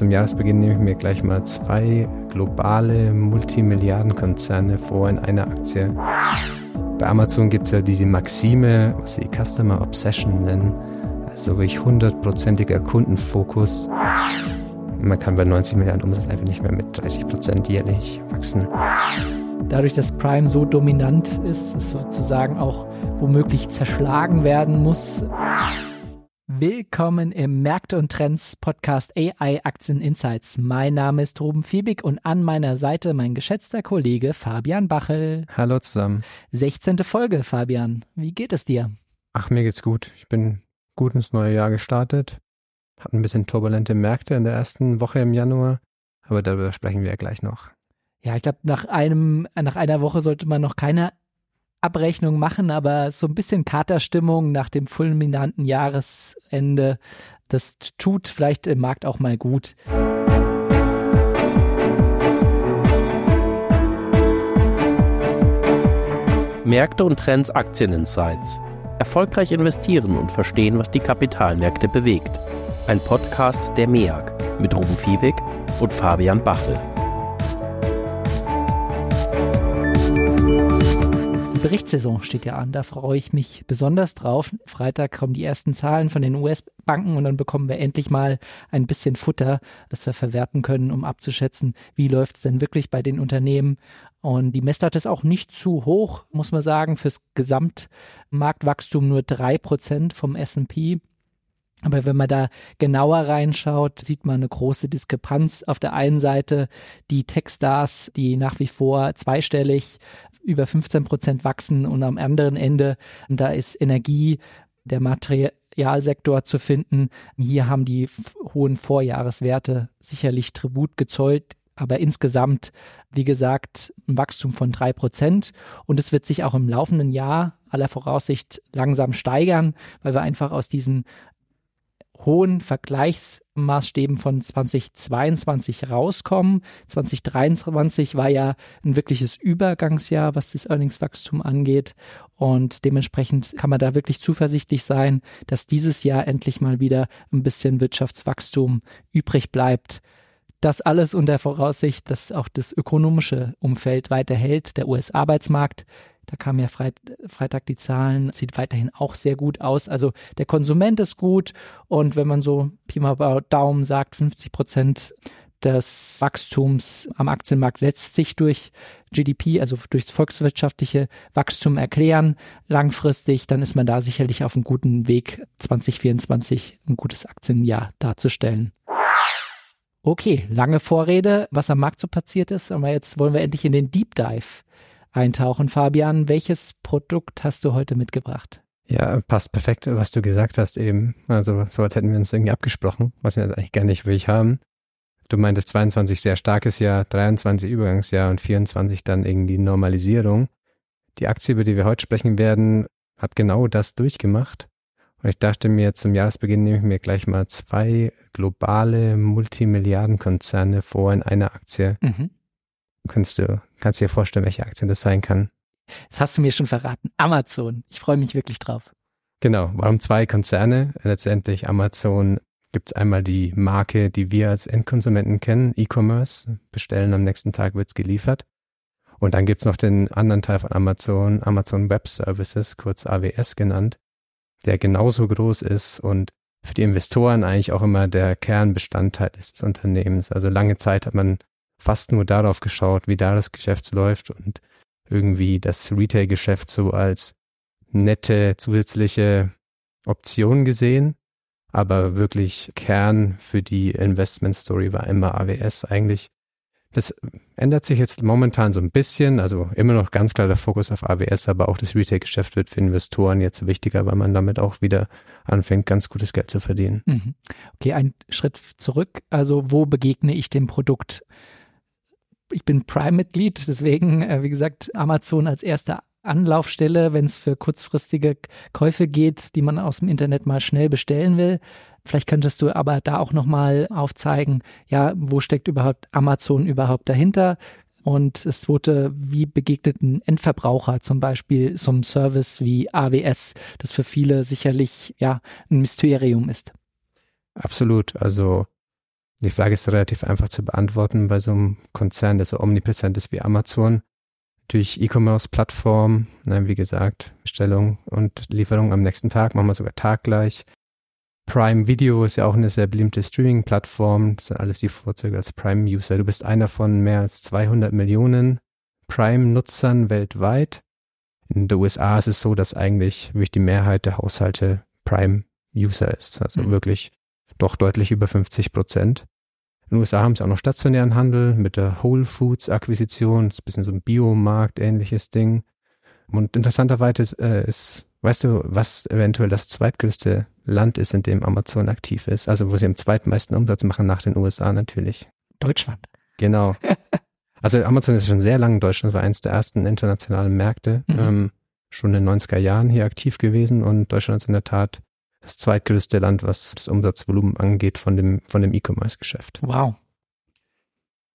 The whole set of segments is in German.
zum Jahresbeginn nehme ich mir gleich mal zwei globale Multimilliardenkonzerne vor in einer Aktie. Bei Amazon gibt es ja diese Maxime, was sie Customer Obsession nennen, also wirklich hundertprozentiger Kundenfokus. Man kann bei 90 Milliarden Umsatz einfach nicht mehr mit 30 Prozent jährlich wachsen. Dadurch, dass Prime so dominant ist, es sozusagen auch womöglich zerschlagen werden muss. Willkommen im Märkte und Trends Podcast AI Aktien Insights. Mein Name ist Ruben Fiebig und an meiner Seite mein geschätzter Kollege Fabian Bachel. Hallo zusammen. 16. Folge, Fabian. Wie geht es dir? Ach, mir geht's gut. Ich bin gut ins neue Jahr gestartet. Hatten ein bisschen turbulente Märkte in der ersten Woche im Januar, aber darüber sprechen wir ja gleich noch. Ja, ich glaube, nach einem, nach einer Woche sollte man noch keine Abrechnung machen, aber so ein bisschen Katerstimmung nach dem fulminanten Jahresende, das tut vielleicht im Markt auch mal gut. Märkte und Trends Aktieninsights. Erfolgreich investieren und verstehen, was die Kapitalmärkte bewegt. Ein Podcast der MEAG mit Ruben Fiebig und Fabian Bachel. Berichtssaison steht ja an. Da freue ich mich besonders drauf. Freitag kommen die ersten Zahlen von den US-Banken und dann bekommen wir endlich mal ein bisschen Futter, das wir verwerten können, um abzuschätzen, wie läuft es denn wirklich bei den Unternehmen. Und die Messlatte ist auch nicht zu hoch, muss man sagen, fürs Gesamtmarktwachstum nur drei Prozent vom S&P. Aber wenn man da genauer reinschaut, sieht man eine große Diskrepanz. Auf der einen Seite die Techstars, die nach wie vor zweistellig über 15 Prozent wachsen und am anderen Ende, da ist Energie, der Materialsektor zu finden. Hier haben die hohen Vorjahreswerte sicherlich Tribut gezollt, aber insgesamt, wie gesagt, ein Wachstum von drei Prozent. Und es wird sich auch im laufenden Jahr aller Voraussicht langsam steigern, weil wir einfach aus diesen hohen Vergleichsmaßstäben von 2022 rauskommen. 2023 war ja ein wirkliches Übergangsjahr, was das Earningswachstum angeht. Und dementsprechend kann man da wirklich zuversichtlich sein, dass dieses Jahr endlich mal wieder ein bisschen Wirtschaftswachstum übrig bleibt. Das alles unter Voraussicht, dass auch das ökonomische Umfeld weiterhält. Der US-Arbeitsmarkt da kamen ja Freit Freitag die Zahlen, sieht weiterhin auch sehr gut aus. Also der Konsument ist gut und wenn man so Pi mal Daumen sagt, 50 Prozent des Wachstums am Aktienmarkt lässt sich durch GDP, also durchs volkswirtschaftliche Wachstum erklären. Langfristig, dann ist man da sicherlich auf einem guten Weg, 2024 ein gutes Aktienjahr darzustellen. Okay, lange Vorrede, was am Markt so passiert ist, aber jetzt wollen wir endlich in den Deep Dive eintauchen. Fabian, welches Produkt hast du heute mitgebracht? Ja, passt perfekt, was du gesagt hast eben. Also so als hätten wir uns irgendwie abgesprochen, was wir eigentlich gar nicht wirklich haben. Du meintest 22 sehr starkes Jahr, 23 Übergangsjahr und 24 dann irgendwie Normalisierung. Die Aktie, über die wir heute sprechen werden, hat genau das durchgemacht. Und ich dachte mir, zum Jahresbeginn nehme ich mir gleich mal zwei globale Multimilliardenkonzerne vor in einer Aktie. Mhm. Kannst du, kannst dir vorstellen, welche Aktien das sein kann? Das hast du mir schon verraten. Amazon. Ich freue mich wirklich drauf. Genau. Warum zwei Konzerne? Letztendlich Amazon gibt es einmal die Marke, die wir als Endkonsumenten kennen, E-Commerce. Bestellen am nächsten Tag wird's geliefert. Und dann gibt's noch den anderen Teil von Amazon, Amazon Web Services, kurz AWS genannt, der genauso groß ist und für die Investoren eigentlich auch immer der Kernbestandteil des Unternehmens. Also lange Zeit hat man fast nur darauf geschaut, wie da das Geschäft läuft und irgendwie das Retail-Geschäft so als nette zusätzliche Option gesehen. Aber wirklich Kern für die Investment Story war immer AWS eigentlich. Das ändert sich jetzt momentan so ein bisschen, also immer noch ganz klar der Fokus auf AWS, aber auch das Retail-Geschäft wird für Investoren jetzt wichtiger, weil man damit auch wieder anfängt, ganz gutes Geld zu verdienen. Mhm. Okay, ein Schritt zurück. Also wo begegne ich dem Produkt? Ich bin Prime-Mitglied, deswegen, äh, wie gesagt, Amazon als erste Anlaufstelle, wenn es für kurzfristige Käufe geht, die man aus dem Internet mal schnell bestellen will. Vielleicht könntest du aber da auch nochmal aufzeigen, ja, wo steckt überhaupt Amazon überhaupt dahinter? Und es wurde, wie begegneten Endverbraucher zum Beispiel so einem Service wie AWS, das für viele sicherlich ja ein Mysterium ist. Absolut. Also Die Frage ist relativ einfach zu beantworten bei so einem Konzern, der so omnipräsent ist wie Amazon. Natürlich E-Commerce-Plattform, wie gesagt, Bestellung und Lieferung am nächsten Tag, machen wir sogar taggleich. Prime Video ist ja auch eine sehr beliebte Streaming-Plattform. Das sind alles die Vorzüge als Prime-User. Du bist einer von mehr als 200 Millionen Prime-Nutzern weltweit. In den USA ist es so, dass eigentlich wirklich die Mehrheit der Haushalte Prime-User ist. Also mhm. wirklich doch deutlich über 50 Prozent. In den USA haben sie auch noch stationären Handel mit der Whole Foods Akquisition. Das ist ein bisschen so ein Biomarkt ähnliches Ding. Und interessanterweise ist, äh, ist, weißt du, was eventuell das zweitgrößte Land ist, in dem Amazon aktiv ist? Also wo sie am zweitmeisten Umsatz machen nach den USA natürlich. Deutschland. Genau. Also Amazon ist schon sehr lange in Deutschland, war eines der ersten internationalen Märkte, mhm. ähm, schon in den 90er Jahren hier aktiv gewesen und Deutschland ist in der Tat das zweitgrößte Land, was das Umsatzvolumen angeht von dem, von dem E-Commerce-Geschäft. Wow.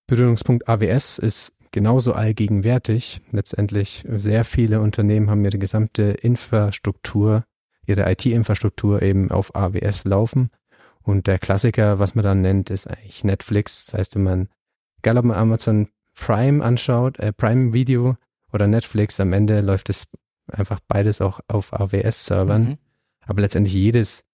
Berührungspunkt AWS ist genauso allgegenwärtig. Letztendlich sehr viele Unternehmen haben ihre gesamte Infrastruktur, ihre IT-Infrastruktur eben auf AWS laufen. Und der Klassiker, was man dann nennt, ist eigentlich Netflix. Das heißt, wenn man, egal ob man Amazon Prime anschaut, äh, Prime Video oder Netflix, am Ende läuft es einfach beides auch auf AWS-Servern. Mhm. Aber letztendlich jedes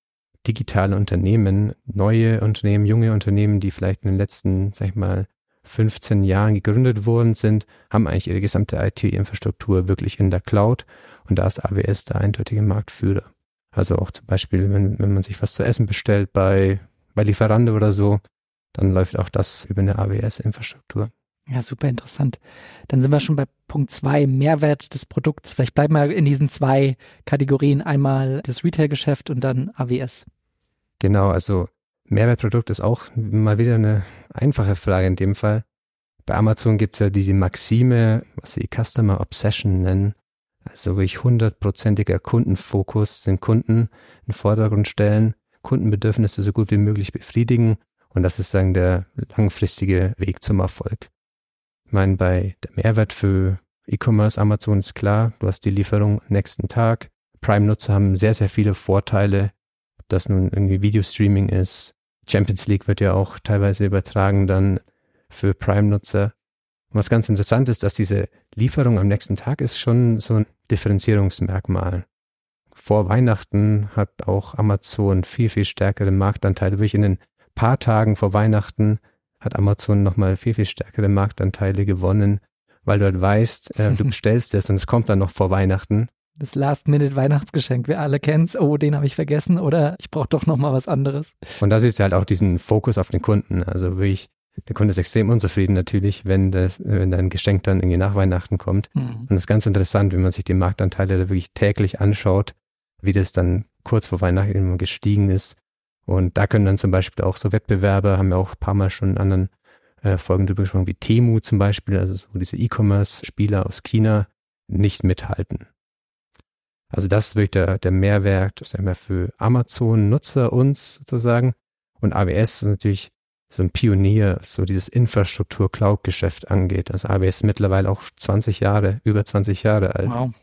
digitale Unternehmen, neue Unternehmen, junge Unternehmen, die vielleicht in den letzten, sag ich mal, 15 Jahren gegründet worden sind, haben eigentlich ihre gesamte IT-Infrastruktur wirklich in der Cloud und da ist AWS der eindeutige Marktführer. Also auch zum Beispiel, wenn, wenn man sich was zu essen bestellt bei, bei Lieferando oder so, dann läuft auch das über eine AWS-Infrastruktur. Ja, super interessant. Dann sind wir schon bei Punkt zwei, Mehrwert des Produkts. Vielleicht bleiben wir in diesen zwei Kategorien. Einmal das Retail-Geschäft und dann AWS. Genau, also Mehrwertprodukt ist auch mal wieder eine einfache Frage in dem Fall. Bei Amazon gibt es ja diese Maxime, was sie Customer Obsession nennen. Also wirklich hundertprozentiger Kundenfokus, den Kunden in den Vordergrund stellen, Kundenbedürfnisse so gut wie möglich befriedigen. Und das ist sagen der langfristige Weg zum Erfolg. Ich meine, bei der Mehrwert für E-Commerce Amazon ist klar, du hast die Lieferung nächsten Tag. Prime-Nutzer haben sehr, sehr viele Vorteile, ob das nun irgendwie Videostreaming ist. Champions League wird ja auch teilweise übertragen dann für Prime-Nutzer. Und was ganz interessant ist, dass diese Lieferung am nächsten Tag ist schon so ein Differenzierungsmerkmal. Vor Weihnachten hat auch Amazon viel, viel stärkere Marktanteile. Wirklich in den paar Tagen vor Weihnachten hat Amazon nochmal viel, viel stärkere Marktanteile gewonnen, weil du halt weißt, äh, du bestellst es und es kommt dann noch vor Weihnachten. Das Last-Minute-Weihnachtsgeschenk, wir alle kennen's. Oh, den habe ich vergessen oder ich brauche doch nochmal was anderes. Und das ist halt auch diesen Fokus auf den Kunden. Also wirklich, der Kunde ist extrem unzufrieden natürlich, wenn das, wenn dein Geschenk dann irgendwie nach Weihnachten kommt. Mhm. Und das ist ganz interessant, wenn man sich die Marktanteile da wirklich täglich anschaut, wie das dann kurz vor Weihnachten immer gestiegen ist und da können dann zum Beispiel auch so Wettbewerber, haben wir auch ein paar Mal schon in anderen äh, Folgen drüber gesprochen, wie Temu zum Beispiel, also so diese E-Commerce-Spieler aus China, nicht mithalten. Also das ist wirklich der, der Mehrwert sagen wir, für Amazon-Nutzer uns sozusagen. Und AWS ist natürlich so ein Pionier, was so dieses Infrastruktur-Cloud-Geschäft angeht. Also AWS ist mittlerweile auch 20 Jahre, über 20 Jahre alt. Wow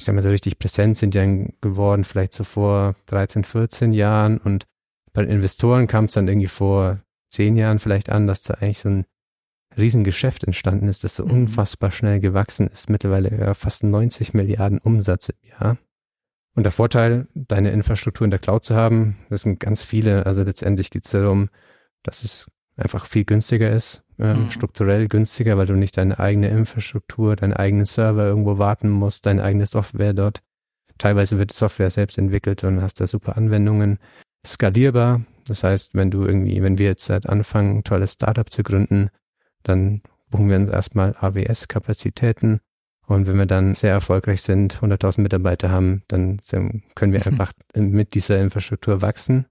ich sag mal so richtig präsent sind ja geworden, vielleicht so vor 13, 14 Jahren und bei den Investoren kam es dann irgendwie vor zehn Jahren vielleicht an, dass da eigentlich so ein Riesengeschäft entstanden ist, das so mhm. unfassbar schnell gewachsen ist. Mittlerweile ja fast 90 Milliarden Umsatz im Jahr. Und der Vorteil, deine Infrastruktur in der Cloud zu haben, das sind ganz viele. Also letztendlich geht es darum, dass es einfach viel günstiger ist, äh, mhm. strukturell günstiger, weil du nicht deine eigene Infrastruktur, deinen eigenen Server irgendwo warten musst, deine eigene Software dort. Teilweise wird die Software selbst entwickelt und hast da super Anwendungen. Skalierbar, das heißt, wenn du irgendwie, wenn wir jetzt seit anfangen, ein tolles Startup zu gründen, dann buchen wir uns erstmal AWS-Kapazitäten und wenn wir dann sehr erfolgreich sind, 100.000 Mitarbeiter haben, dann können wir einfach mit dieser Infrastruktur wachsen.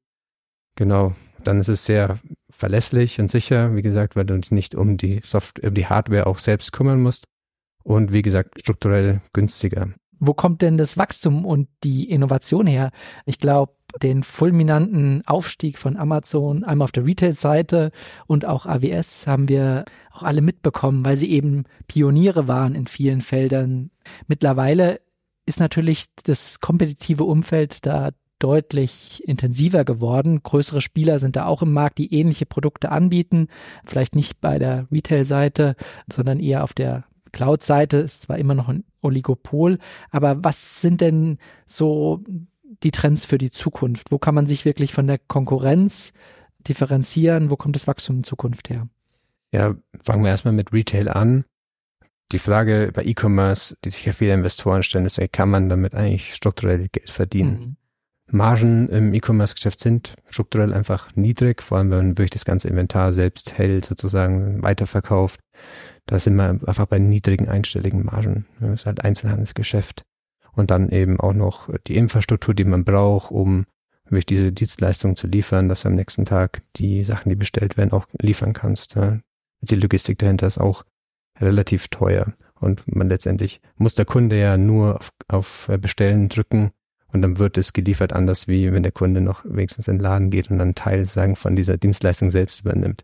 Genau. Dann ist es sehr verlässlich und sicher, wie gesagt, weil du uns nicht um die Software, um die Hardware auch selbst kümmern musst. Und wie gesagt, strukturell günstiger. Wo kommt denn das Wachstum und die Innovation her? Ich glaube, den fulminanten Aufstieg von Amazon, einmal auf der Retail-Seite und auch AWS haben wir auch alle mitbekommen, weil sie eben Pioniere waren in vielen Feldern. Mittlerweile ist natürlich das kompetitive Umfeld da deutlich intensiver geworden. Größere Spieler sind da auch im Markt, die ähnliche Produkte anbieten. Vielleicht nicht bei der Retail-Seite, sondern eher auf der Cloud-Seite. Ist zwar immer noch ein Oligopol, aber was sind denn so die Trends für die Zukunft? Wo kann man sich wirklich von der Konkurrenz differenzieren? Wo kommt das Wachstum in Zukunft her? Ja, fangen wir erstmal mit Retail an. Die Frage bei E-Commerce, die sich ja viele Investoren stellen, ist, kann man damit eigentlich strukturell Geld verdienen? Mhm. Margen im E-Commerce-Geschäft sind strukturell einfach niedrig, vor allem wenn man wirklich das ganze Inventar selbst hält, sozusagen weiterverkauft. Da sind wir einfach bei niedrigen einstelligen Margen. Das ist halt Einzelhandelsgeschäft. Und dann eben auch noch die Infrastruktur, die man braucht, um wirklich diese Dienstleistung zu liefern, dass du am nächsten Tag die Sachen, die bestellt werden, auch liefern kannst. Die Logistik dahinter ist auch relativ teuer. Und man letztendlich muss der Kunde ja nur auf, auf Bestellen drücken und dann wird es geliefert anders, wie wenn der Kunde noch wenigstens in den Laden geht und dann Teil sagen von dieser Dienstleistung selbst übernimmt.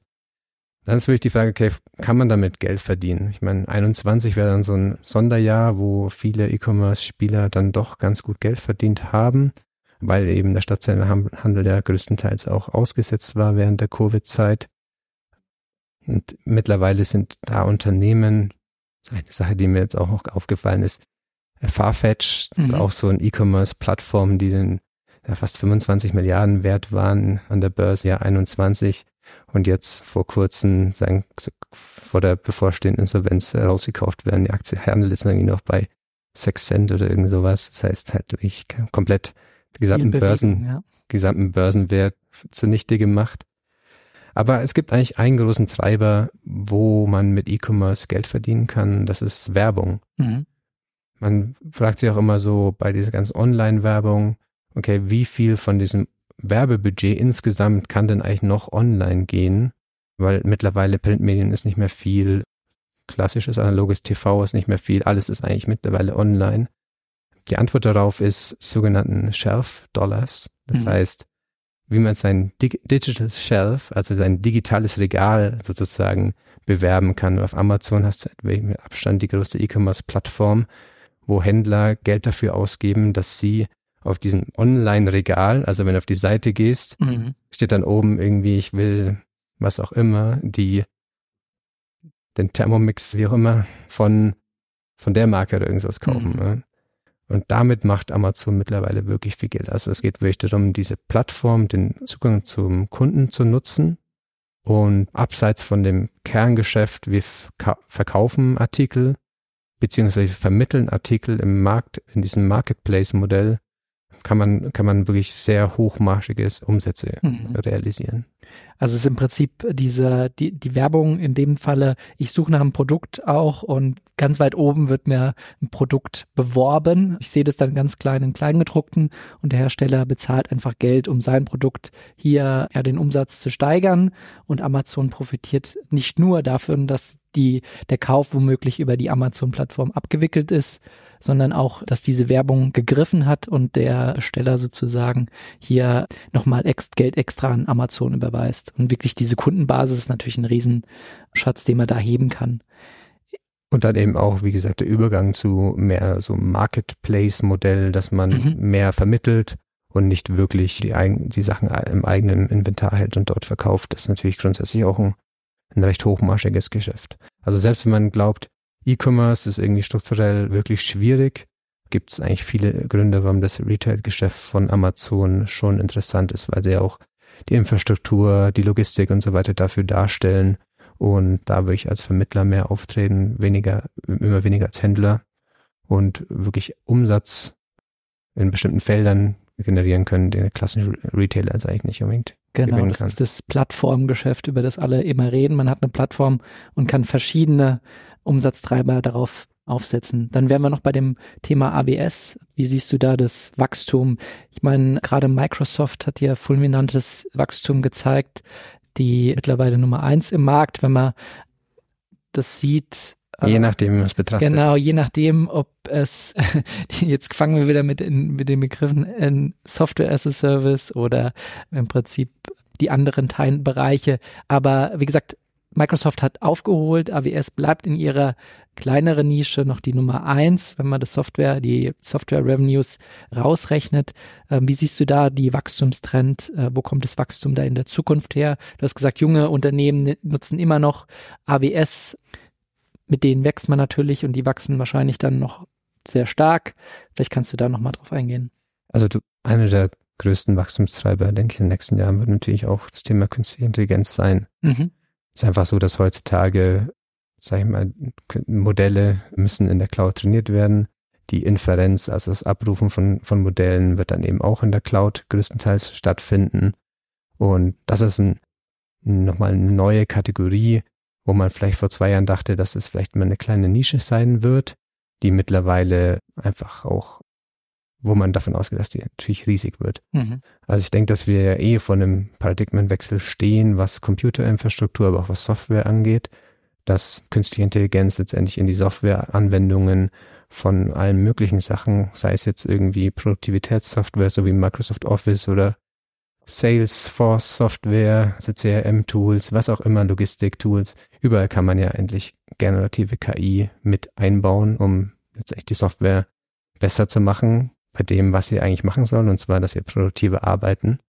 Dann ist wirklich die Frage, okay, kann man damit Geld verdienen? Ich meine, 21 wäre dann so ein Sonderjahr, wo viele E-Commerce-Spieler dann doch ganz gut Geld verdient haben, weil eben der stationäre Handel ja größtenteils auch ausgesetzt war während der Covid-Zeit. Und mittlerweile sind da Unternehmen, eine Sache, die mir jetzt auch noch aufgefallen ist, Farfetch, das mhm. ist auch so ein E-Commerce-Plattform, die den ja, fast 25 Milliarden wert waren an der Börse Jahr 21 und jetzt vor kurzem, sagen, vor der bevorstehenden Insolvenz rausgekauft werden. Die Aktie handelt jetzt irgendwie noch bei 6 Cent oder irgend sowas. Das heißt halt wirklich komplett den gesamten Börsen, ja. gesamten Börsenwert zunichte gemacht. Aber es gibt eigentlich einen großen Treiber, wo man mit E-Commerce Geld verdienen kann. Das ist Werbung. Mhm. Man fragt sich auch immer so bei dieser ganzen Online-Werbung, okay, wie viel von diesem Werbebudget insgesamt kann denn eigentlich noch online gehen? Weil mittlerweile Printmedien ist nicht mehr viel, klassisches analoges TV ist nicht mehr viel, alles ist eigentlich mittlerweile online. Die Antwort darauf ist sogenannten Shelf Dollars. Das mhm. heißt, wie man sein Dig Digital Shelf, also sein digitales Regal sozusagen bewerben kann. Auf Amazon hast du mit Abstand die größte E-Commerce-Plattform, wo Händler Geld dafür ausgeben, dass sie auf diesem Online-Regal, also wenn du auf die Seite gehst, mhm. steht dann oben irgendwie, ich will was auch immer, die den Thermomix, wie auch immer, von, von der Marke oder irgendwas kaufen. Mhm. Ne? Und damit macht Amazon mittlerweile wirklich viel Geld. Also es geht wirklich darum, diese Plattform, den Zugang zum Kunden zu nutzen. Und abseits von dem Kerngeschäft, wir verkaufen Artikel, beziehungsweise vermitteln Artikel im Markt, in diesem Marketplace-Modell, kann man, kann man wirklich sehr hochmarschiges Umsätze mhm. realisieren. Also es ist im Prinzip diese, die, die Werbung in dem Falle, ich suche nach einem Produkt auch und ganz weit oben wird mir ein Produkt beworben. Ich sehe das dann ganz klein in Kleingedruckten und der Hersteller bezahlt einfach Geld, um sein Produkt hier ja den Umsatz zu steigern und Amazon profitiert nicht nur davon, dass die, der Kauf womöglich über die Amazon-Plattform abgewickelt ist, sondern auch, dass diese Werbung gegriffen hat und der Besteller sozusagen hier nochmal ex Geld extra an Amazon überweist. Und wirklich diese Kundenbasis ist natürlich ein Riesenschatz, den man da heben kann. Und dann eben auch, wie gesagt, der Übergang zu mehr so Marketplace-Modell, dass man mhm. mehr vermittelt und nicht wirklich die, die Sachen im eigenen Inventar hält und dort verkauft. Das ist natürlich grundsätzlich auch ein, ein recht hochmarschiges Geschäft. Also selbst wenn man glaubt, E-Commerce ist irgendwie strukturell wirklich schwierig. Gibt es eigentlich viele Gründe, warum das Retail-Geschäft von Amazon schon interessant ist, weil sie ja auch die Infrastruktur, die Logistik und so weiter dafür darstellen und da würde ich als Vermittler mehr auftreten, weniger, immer weniger als Händler und wirklich Umsatz in bestimmten Feldern generieren können, den der klassische Retailer als eigentlich nicht unbedingt. Genau, das kann. ist das Plattformgeschäft, über das alle immer reden. Man hat eine Plattform und kann verschiedene Umsatztreiber darauf aufsetzen. Dann wären wir noch bei dem Thema ABS. Wie siehst du da das Wachstum? Ich meine, gerade Microsoft hat ja fulminantes Wachstum gezeigt, die mittlerweile Nummer eins im Markt, wenn man das sieht. Je äh, nachdem, wie man es betrachtet. Genau, je nachdem, ob es, jetzt fangen wir wieder mit, in, mit den Begriffen in Software as a Service oder im Prinzip die anderen Teilbereiche. Aber wie gesagt, Microsoft hat aufgeholt, AWS bleibt in ihrer kleineren Nische noch die Nummer eins, wenn man das Software, die Software Revenues rausrechnet. Ähm, wie siehst du da die Wachstumstrend? Äh, wo kommt das Wachstum da in der Zukunft her? Du hast gesagt, junge Unternehmen nutzen immer noch AWS. Mit denen wächst man natürlich und die wachsen wahrscheinlich dann noch sehr stark. Vielleicht kannst du da nochmal drauf eingehen. Also du, eine der größten Wachstumstreiber, denke ich, in den nächsten Jahren wird natürlich auch das Thema künstliche Intelligenz sein. Mhm. Ist einfach so, dass heutzutage, sag ich mal, Modelle müssen in der Cloud trainiert werden. Die Inferenz, also das Abrufen von, von Modellen, wird dann eben auch in der Cloud größtenteils stattfinden. Und das ist ein, nochmal eine neue Kategorie, wo man vielleicht vor zwei Jahren dachte, dass es vielleicht mal eine kleine Nische sein wird, die mittlerweile einfach auch wo man davon ausgeht, dass die natürlich riesig wird. Mhm. Also ich denke, dass wir ja eh vor einem Paradigmenwechsel stehen, was Computerinfrastruktur, aber auch was Software angeht, dass künstliche Intelligenz letztendlich in die Softwareanwendungen von allen möglichen Sachen, sei es jetzt irgendwie Produktivitätssoftware, so wie Microsoft Office oder Salesforce Software, also CRM-Tools, was auch immer, Logistik-Tools, überall kann man ja endlich generative KI mit einbauen, um letztendlich die Software besser zu machen, bei dem, was sie eigentlich machen sollen, und zwar, dass wir produktiver arbeiten.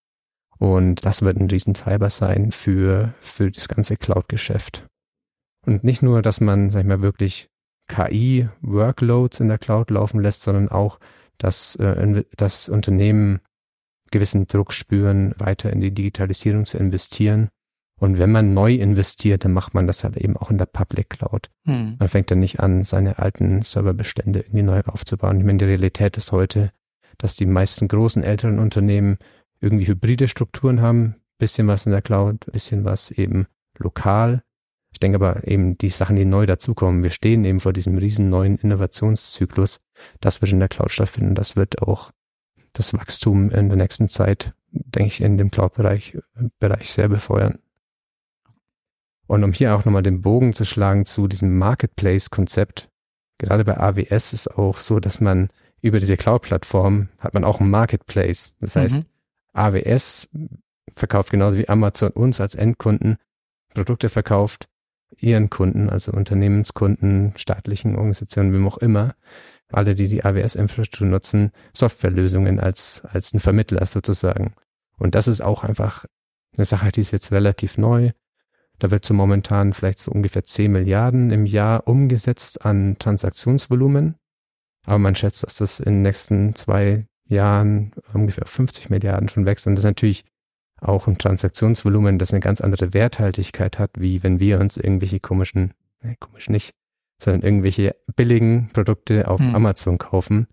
Und das wird ein Riesentreiber sein für, für das ganze Cloud-Geschäft. Und nicht nur, dass man, sag ich mal, wirklich KI-Workloads in der Cloud laufen lässt, sondern auch, dass äh, das Unternehmen gewissen Druck spüren, weiter in die Digitalisierung zu investieren und wenn man neu investiert, dann macht man das halt eben auch in der Public Cloud. Hm. Man fängt dann nicht an, seine alten Serverbestände irgendwie neu aufzubauen. Ich meine, die Realität ist heute, dass die meisten großen älteren Unternehmen irgendwie hybride Strukturen haben, bisschen was in der Cloud, bisschen was eben lokal. Ich denke aber eben die Sachen, die neu dazukommen, wir stehen eben vor diesem riesen neuen Innovationszyklus. Das wird in der Cloud stattfinden. Das wird auch das Wachstum in der nächsten Zeit, denke ich, in dem Cloud-Bereich Bereich sehr befeuern. Und um hier auch nochmal den Bogen zu schlagen zu diesem Marketplace-Konzept, gerade bei AWS ist auch so, dass man über diese Cloud-Plattform hat man auch ein Marketplace. Das heißt, mhm. AWS verkauft genauso wie Amazon uns als Endkunden Produkte verkauft, ihren Kunden, also Unternehmenskunden, staatlichen Organisationen, wem auch immer, alle, die die AWS-Infrastruktur nutzen, Softwarelösungen als, als ein Vermittler sozusagen. Und das ist auch einfach eine Sache, die ist jetzt relativ neu. Da wird so momentan vielleicht so ungefähr 10 Milliarden im Jahr umgesetzt an Transaktionsvolumen. Aber man schätzt, dass das in den nächsten zwei Jahren ungefähr 50 Milliarden schon wächst. Und das ist natürlich auch ein Transaktionsvolumen, das eine ganz andere Werthaltigkeit hat, wie wenn wir uns irgendwelche komischen, ne, komisch nicht, sondern irgendwelche billigen Produkte auf hm. Amazon kaufen.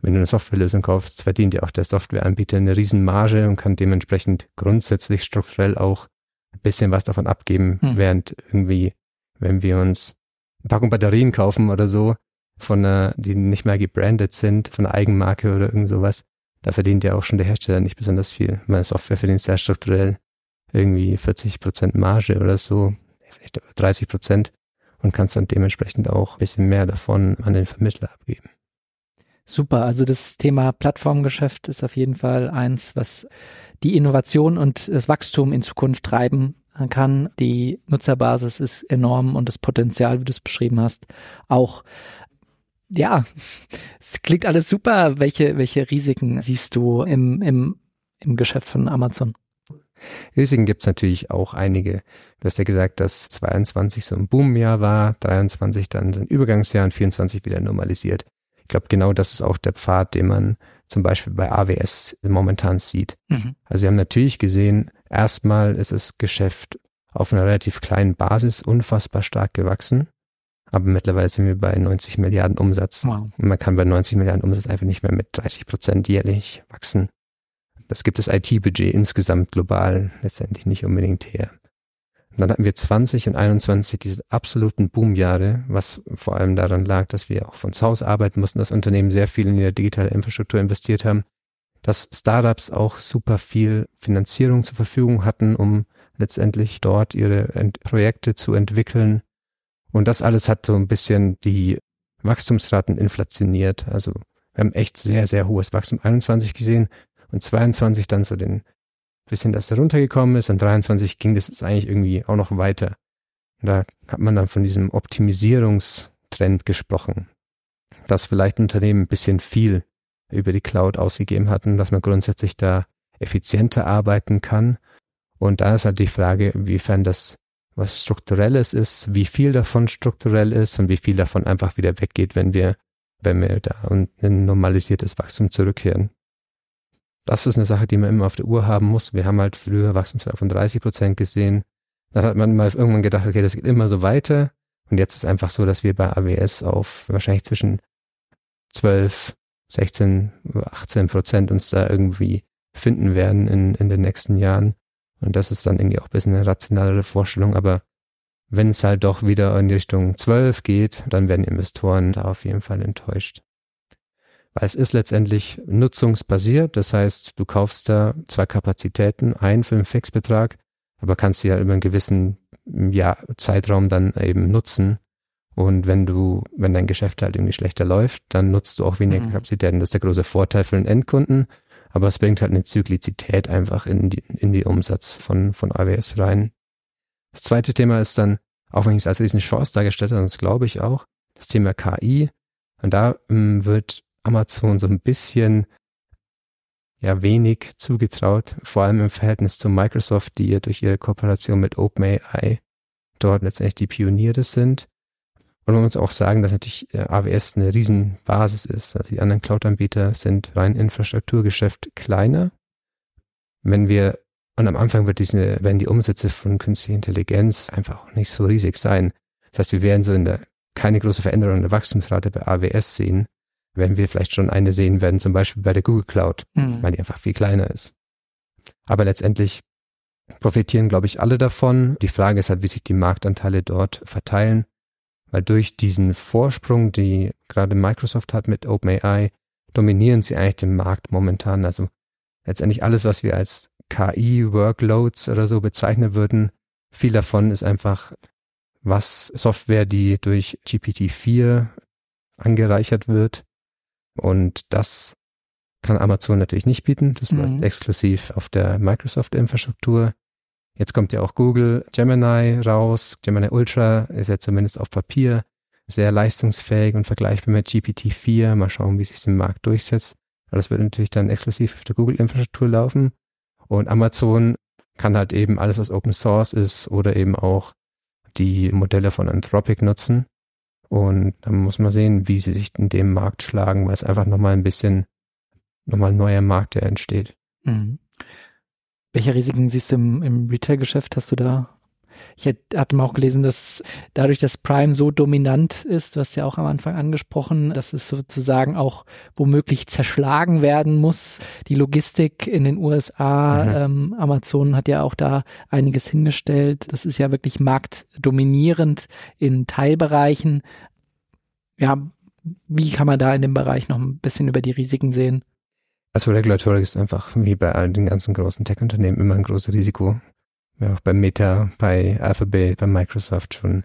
Wenn du eine Softwarelösung kaufst, verdient ja auch der Softwareanbieter eine Riesenmarge und kann dementsprechend grundsätzlich strukturell auch ein bisschen was davon abgeben, hm. während irgendwie, wenn wir uns eine Packung Batterien kaufen oder so, von einer, die nicht mehr gebrandet sind, von einer Eigenmarke oder irgend sowas, da verdient ja auch schon der Hersteller nicht besonders viel. Meine Software verdient sehr strukturell irgendwie 40 Prozent Marge oder so, vielleicht 30 Prozent und kannst dann dementsprechend auch ein bisschen mehr davon an den Vermittler abgeben. Super, also das Thema Plattformgeschäft ist auf jeden Fall eins, was die Innovation und das Wachstum in Zukunft treiben kann. Die Nutzerbasis ist enorm und das Potenzial, wie du es beschrieben hast, auch. Ja, es klingt alles super. Welche, welche Risiken siehst du im, im, im Geschäft von Amazon? Risiken gibt es natürlich auch einige. Du hast ja gesagt, dass 22 so ein Boomjahr war, 23 dann ein Übergangsjahr und 24 wieder normalisiert. Ich glaube, genau das ist auch der Pfad, den man zum Beispiel bei AWS momentan sieht. Mhm. Also wir haben natürlich gesehen, erstmal ist das Geschäft auf einer relativ kleinen Basis unfassbar stark gewachsen. Aber mittlerweile sind wir bei 90 Milliarden Umsatz. Wow. Und man kann bei 90 Milliarden Umsatz einfach nicht mehr mit 30 Prozent jährlich wachsen. Das gibt das IT-Budget insgesamt global letztendlich nicht unbedingt her. Und dann hatten wir 20 und 21 diese absoluten Boomjahre, was vor allem daran lag, dass wir auch von zu Hause arbeiten mussten, dass Unternehmen sehr viel in die digitale Infrastruktur investiert haben, dass Startups auch super viel Finanzierung zur Verfügung hatten, um letztendlich dort ihre Projekte zu entwickeln. Und das alles hat so ein bisschen die Wachstumsraten inflationiert. Also wir haben echt sehr, sehr hohes Wachstum 21 gesehen und 22 dann so den bisschen, dass er runtergekommen ist. Und 23 ging das eigentlich irgendwie auch noch weiter. Und da hat man dann von diesem Optimisierungstrend gesprochen, dass vielleicht Unternehmen ein bisschen viel über die Cloud ausgegeben hatten, dass man grundsätzlich da effizienter arbeiten kann. Und da ist halt die Frage, inwiefern das was strukturelles ist, wie viel davon strukturell ist und wie viel davon einfach wieder weggeht, wenn wir, wenn wir da und ein normalisiertes Wachstum zurückkehren. Das ist eine Sache, die man immer auf der Uhr haben muss. Wir haben halt früher Wachstumsrate von 30 Prozent gesehen. Dann hat man mal irgendwann gedacht, okay, das geht immer so weiter. Und jetzt ist einfach so, dass wir bei AWS auf wahrscheinlich zwischen 12, 16, 18 Prozent uns da irgendwie finden werden in, in den nächsten Jahren. Und das ist dann irgendwie auch ein bisschen eine rationalere Vorstellung. Aber wenn es halt doch wieder in Richtung 12 geht, dann werden Investoren da auf jeden Fall enttäuscht. Weil es ist letztendlich nutzungsbasiert. Das heißt, du kaufst da zwei Kapazitäten, ein für einen Fixbetrag, aber kannst sie ja über einen gewissen ja, Zeitraum dann eben nutzen. Und wenn du, wenn dein Geschäft halt irgendwie schlechter läuft, dann nutzt du auch weniger mhm. Kapazitäten. Das ist der große Vorteil für den Endkunden aber es bringt halt eine Zyklizität einfach in die, in die Umsatz von, von AWS rein. Das zweite Thema ist dann, auch wenn ich es als riesen Chance dargestellt habe, das glaube ich auch, das Thema KI. Und da ähm, wird Amazon so ein bisschen ja wenig zugetraut, vor allem im Verhältnis zu Microsoft, die ja durch ihre Kooperation mit OpenAI dort letztendlich die Pioniere sind. Und man muss auch sagen, dass natürlich äh, AWS eine Riesenbasis ist. Also die anderen Cloud-Anbieter sind rein Infrastrukturgeschäft kleiner. Wenn wir, und am Anfang wird diese, werden die Umsätze von künstlicher Intelligenz einfach auch nicht so riesig sein. Das heißt, wir werden so in der, keine große Veränderung in der Wachstumsrate bei AWS sehen, wenn wir vielleicht schon eine sehen werden, zum Beispiel bei der Google Cloud, mhm. weil die einfach viel kleiner ist. Aber letztendlich profitieren, glaube ich, alle davon. Die Frage ist halt, wie sich die Marktanteile dort verteilen weil durch diesen Vorsprung, die gerade Microsoft hat mit OpenAI, dominieren sie eigentlich den Markt momentan. Also letztendlich alles, was wir als KI-Workloads oder so bezeichnen würden, viel davon ist einfach was Software, die durch GPT-4 angereichert wird. Und das kann Amazon natürlich nicht bieten. Das mhm. läuft exklusiv auf der Microsoft-Infrastruktur. Jetzt kommt ja auch Google Gemini raus. Gemini Ultra ist ja zumindest auf Papier sehr leistungsfähig und vergleichbar mit GPT-4. Mal schauen, wie sich im Markt durchsetzt. Aber das wird natürlich dann exklusiv auf der Google-Infrastruktur laufen. Und Amazon kann halt eben alles, was Open Source ist oder eben auch die Modelle von Anthropic nutzen. Und dann muss man sehen, wie sie sich in dem Markt schlagen, weil es einfach nochmal ein bisschen, nochmal ein neuer Markt, der entsteht. Mhm. Welche Risiken siehst du im, im Retail-Geschäft? Hast du da? Ich hatte mal auch gelesen, dass dadurch, dass Prime so dominant ist, du hast ja auch am Anfang angesprochen, dass es sozusagen auch womöglich zerschlagen werden muss. Die Logistik in den USA, mhm. ähm, Amazon hat ja auch da einiges hingestellt. Das ist ja wirklich marktdominierend in Teilbereichen. Ja, wie kann man da in dem Bereich noch ein bisschen über die Risiken sehen? Also Regulatorik ist einfach wie bei all den ganzen großen Tech-Unternehmen immer ein großes Risiko. Wir haben auch bei Meta, bei Alphabet, bei Microsoft schon,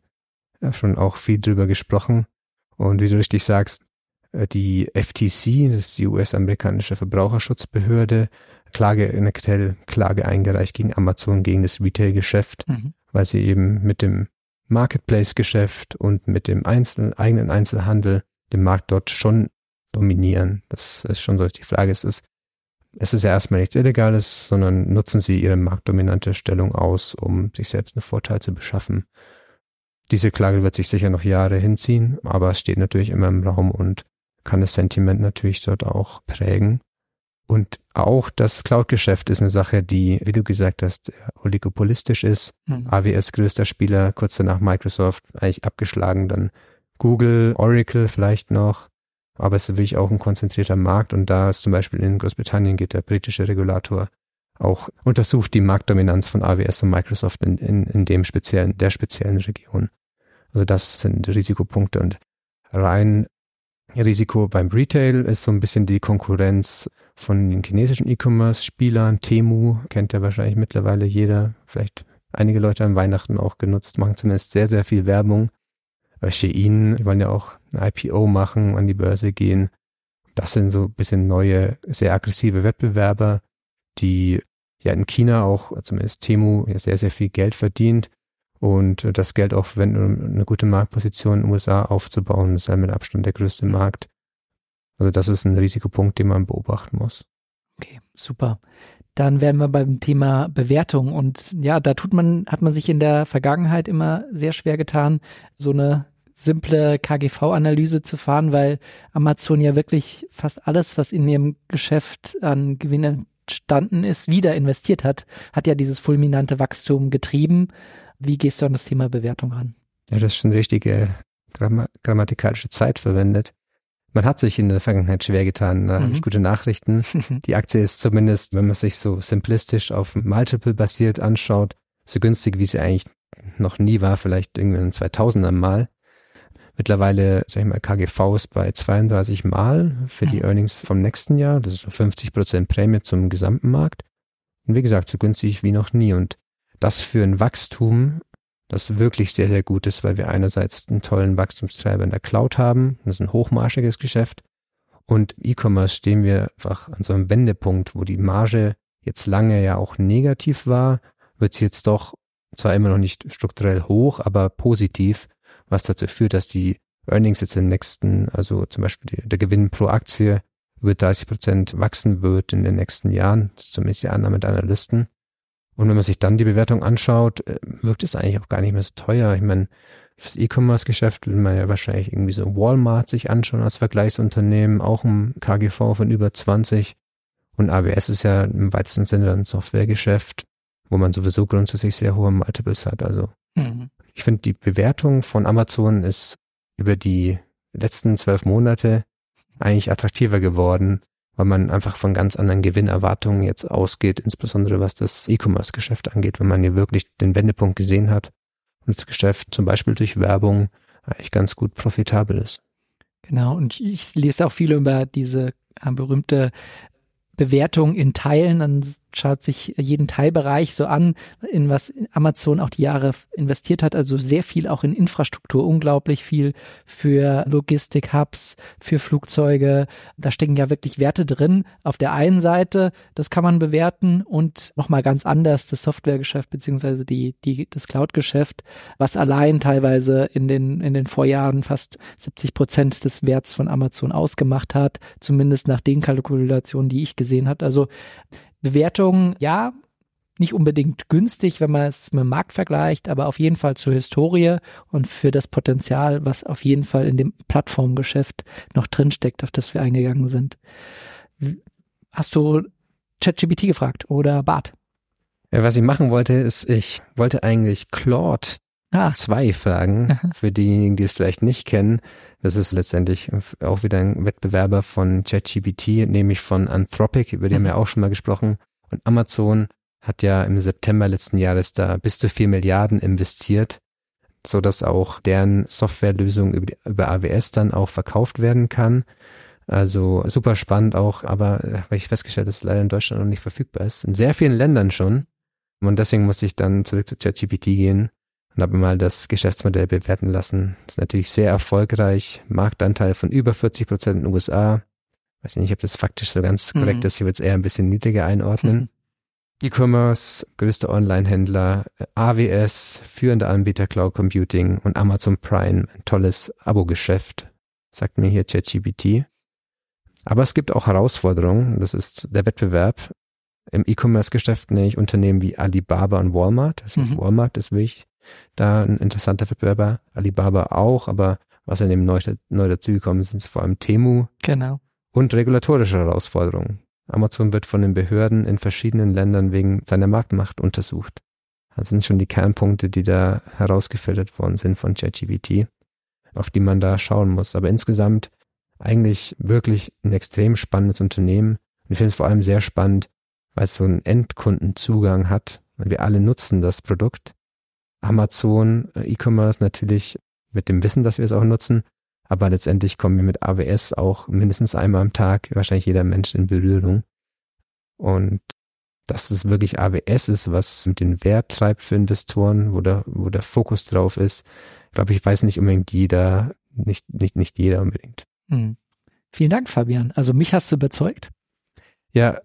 ja, schon auch viel drüber gesprochen. Und wie du richtig sagst, äh, die FTC, das ist die US-amerikanische Verbraucherschutzbehörde, Klage, eine Klage eingereicht gegen Amazon, gegen das Retail-Geschäft, mhm. weil sie eben mit dem Marketplace-Geschäft und mit dem Einzel eigenen Einzelhandel den Markt dort schon dominieren. Das ist schon so die Frage. Es ist, es ist ja erstmal nichts Illegales, sondern nutzen sie ihre marktdominante Stellung aus, um sich selbst einen Vorteil zu beschaffen. Diese Klage wird sich sicher noch Jahre hinziehen, aber es steht natürlich immer im Raum und kann das Sentiment natürlich dort auch prägen. Und auch das Cloud-Geschäft ist eine Sache, die, wie du gesagt hast, oligopolistisch ist. Mhm. AWS größter Spieler, kurz danach Microsoft, eigentlich abgeschlagen, dann Google, Oracle vielleicht noch, aber es ist wirklich auch ein konzentrierter Markt und da ist zum Beispiel in Großbritannien geht der britische Regulator auch untersucht die Marktdominanz von AWS und Microsoft in, in, in dem speziellen, der speziellen Region. Also das sind Risikopunkte und rein Risiko beim Retail ist so ein bisschen die Konkurrenz von den chinesischen E-Commerce-Spielern. Temu kennt ja wahrscheinlich mittlerweile jeder, vielleicht einige Leute an Weihnachten auch genutzt, machen zumindest sehr, sehr viel Werbung. Shein, die wollen ja auch ein IPO machen, an die Börse gehen. Das sind so ein bisschen neue, sehr aggressive Wettbewerber, die ja in China auch, zumindest Temu, ja sehr, sehr viel Geld verdient und das Geld auch verwenden, um eine gute Marktposition in den USA aufzubauen. Das ist ja mit Abstand der größte Markt. Also das ist ein Risikopunkt, den man beobachten muss. Okay, super. Dann wären wir beim Thema Bewertung und ja, da tut man, hat man sich in der Vergangenheit immer sehr schwer getan, so eine simple KGV-Analyse zu fahren, weil Amazon ja wirklich fast alles, was in ihrem Geschäft an Gewinn entstanden ist, wieder investiert hat, hat ja dieses fulminante Wachstum getrieben. Wie gehst du an das Thema Bewertung ran? Ja, das ist schon richtige Gramm grammatikalische Zeit verwendet. Man hat sich in der Vergangenheit schwer getan. Da mhm. habe ich gute Nachrichten. Die Aktie ist zumindest, wenn man sich so simplistisch auf Multiple basiert anschaut, so günstig, wie sie eigentlich noch nie war, vielleicht irgendwie in 2000er Mal. Mittlerweile, sag ich mal, KGV ist bei 32 Mal für die Earnings vom nächsten Jahr. Das ist so 50 Prozent Prämie zum gesamten Markt. Und wie gesagt, so günstig wie noch nie. Und das für ein Wachstum, das wirklich sehr, sehr gut ist, weil wir einerseits einen tollen Wachstumstreiber in der Cloud haben. Das ist ein hochmarschiges Geschäft. Und E-Commerce stehen wir einfach an so einem Wendepunkt, wo die Marge jetzt lange ja auch negativ war, wird sie jetzt doch zwar immer noch nicht strukturell hoch, aber positiv was dazu führt, dass die Earnings jetzt in den nächsten, also zum Beispiel der Gewinn pro Aktie über 30 Prozent wachsen wird in den nächsten Jahren. Das ist zumindest die Annahme der Analysten. Und wenn man sich dann die Bewertung anschaut, äh, wirkt es eigentlich auch gar nicht mehr so teuer. Ich meine, fürs E-Commerce-Geschäft würde man ja wahrscheinlich irgendwie so Walmart sich anschauen als Vergleichsunternehmen, auch ein KGV von über 20. Und AWS ist ja im weitesten Sinne ein Softwaregeschäft, wo man sowieso grundsätzlich sehr hohe Multiples hat. Also mhm. Ich finde, die Bewertung von Amazon ist über die letzten zwölf Monate eigentlich attraktiver geworden, weil man einfach von ganz anderen Gewinnerwartungen jetzt ausgeht, insbesondere was das E-Commerce-Geschäft angeht, wenn man hier wirklich den Wendepunkt gesehen hat und das Geschäft zum Beispiel durch Werbung eigentlich ganz gut profitabel ist. Genau, und ich lese auch viel über diese äh, berühmte Bewertung in Teilen, schaut sich jeden Teilbereich so an, in was Amazon auch die Jahre investiert hat. Also sehr viel auch in Infrastruktur, unglaublich viel für Logistik-Hubs, für Flugzeuge. Da stecken ja wirklich Werte drin. Auf der einen Seite, das kann man bewerten und nochmal ganz anders das Softwaregeschäft beziehungsweise die, die, das Cloud-Geschäft, was allein teilweise in den, in den Vorjahren fast 70 Prozent des Werts von Amazon ausgemacht hat, zumindest nach den Kalkulationen, die ich gesehen habe. Also Bewertung, ja, nicht unbedingt günstig, wenn man es mit dem Markt vergleicht, aber auf jeden Fall zur Historie und für das Potenzial, was auf jeden Fall in dem Plattformgeschäft noch drinsteckt, auf das wir eingegangen sind. Hast du ChatGPT gefragt oder Bart? Was ich machen wollte, ist, ich wollte eigentlich Claude ah. zwei fragen, für diejenigen, die es vielleicht nicht kennen. Das ist letztendlich auch wieder ein Wettbewerber von ChatGPT, nämlich von Anthropic, über die mhm. haben wir auch schon mal gesprochen. Und Amazon hat ja im September letzten Jahres da bis zu vier Milliarden investiert, so dass auch deren Softwarelösung über, über AWS dann auch verkauft werden kann. Also super spannend auch, aber habe ich festgestellt, dass es leider in Deutschland noch nicht verfügbar ist. In sehr vielen Ländern schon. Und deswegen musste ich dann zurück zu ChatGPT gehen und habe mal das Geschäftsmodell bewerten lassen. Das ist natürlich sehr erfolgreich. Marktanteil von über 40 Prozent in den USA. Weiß nicht, ob das faktisch so ganz mhm. korrekt ist. Ich würde es eher ein bisschen niedriger einordnen. Mhm. E-Commerce, größter Online-Händler, AWS, führender Anbieter Cloud Computing und Amazon Prime, ein tolles Abo-Geschäft, sagt mir hier ChatGPT. Aber es gibt auch Herausforderungen. Das ist der Wettbewerb im E-Commerce-Geschäft, nämlich Unternehmen wie Alibaba und Walmart. Also mhm. Walmart ist wirklich da ein interessanter Wettbewerber. Alibaba auch, aber was in dem neu, neu dazugekommen ist, sind vor allem Temu. Genau. Und regulatorische Herausforderungen. Amazon wird von den Behörden in verschiedenen Ländern wegen seiner Marktmacht untersucht. Das sind schon die Kernpunkte, die da herausgefiltert worden sind von ChatGPT, auf die man da schauen muss. Aber insgesamt eigentlich wirklich ein extrem spannendes Unternehmen. Und ich finde es vor allem sehr spannend, weil es so einen Endkundenzugang hat. Wir alle nutzen das Produkt Amazon äh, E-Commerce natürlich mit dem Wissen, dass wir es auch nutzen. Aber letztendlich kommen wir mit AWS auch mindestens einmal am Tag, wahrscheinlich jeder Mensch in Berührung. Und dass es wirklich AWS ist, was den Wert treibt für Investoren, wo der, wo der Fokus drauf ist, glaube ich, weiß nicht unbedingt jeder, nicht, nicht, nicht jeder unbedingt. Hm. Vielen Dank, Fabian. Also mich hast du überzeugt. Ja,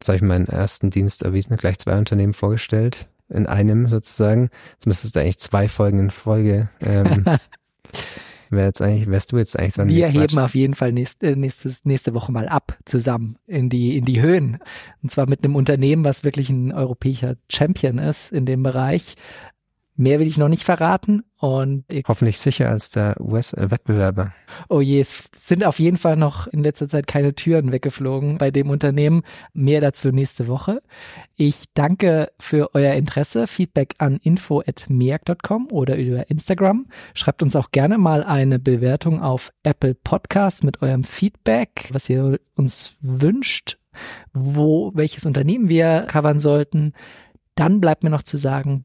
jetzt habe ich meinen ersten Dienst erwiesen, gleich zwei Unternehmen vorgestellt in einem sozusagen. Jetzt müsstest du eigentlich zwei Folgen in Folge. Ähm, wär jetzt eigentlich, wärst du jetzt eigentlich dran? Wir heben auf jeden Fall nächste, äh, nächstes, nächste Woche mal ab zusammen in die, in die Höhen. Und zwar mit einem Unternehmen, was wirklich ein europäischer Champion ist in dem Bereich. Mehr will ich noch nicht verraten und hoffentlich sicher als der US-Wettbewerber. Oh je, es sind auf jeden Fall noch in letzter Zeit keine Türen weggeflogen bei dem Unternehmen. Mehr dazu nächste Woche. Ich danke für euer Interesse. Feedback an info@merk.com oder über Instagram. Schreibt uns auch gerne mal eine Bewertung auf Apple Podcast mit eurem Feedback, was ihr uns wünscht, wo welches Unternehmen wir covern sollten. Dann bleibt mir noch zu sagen,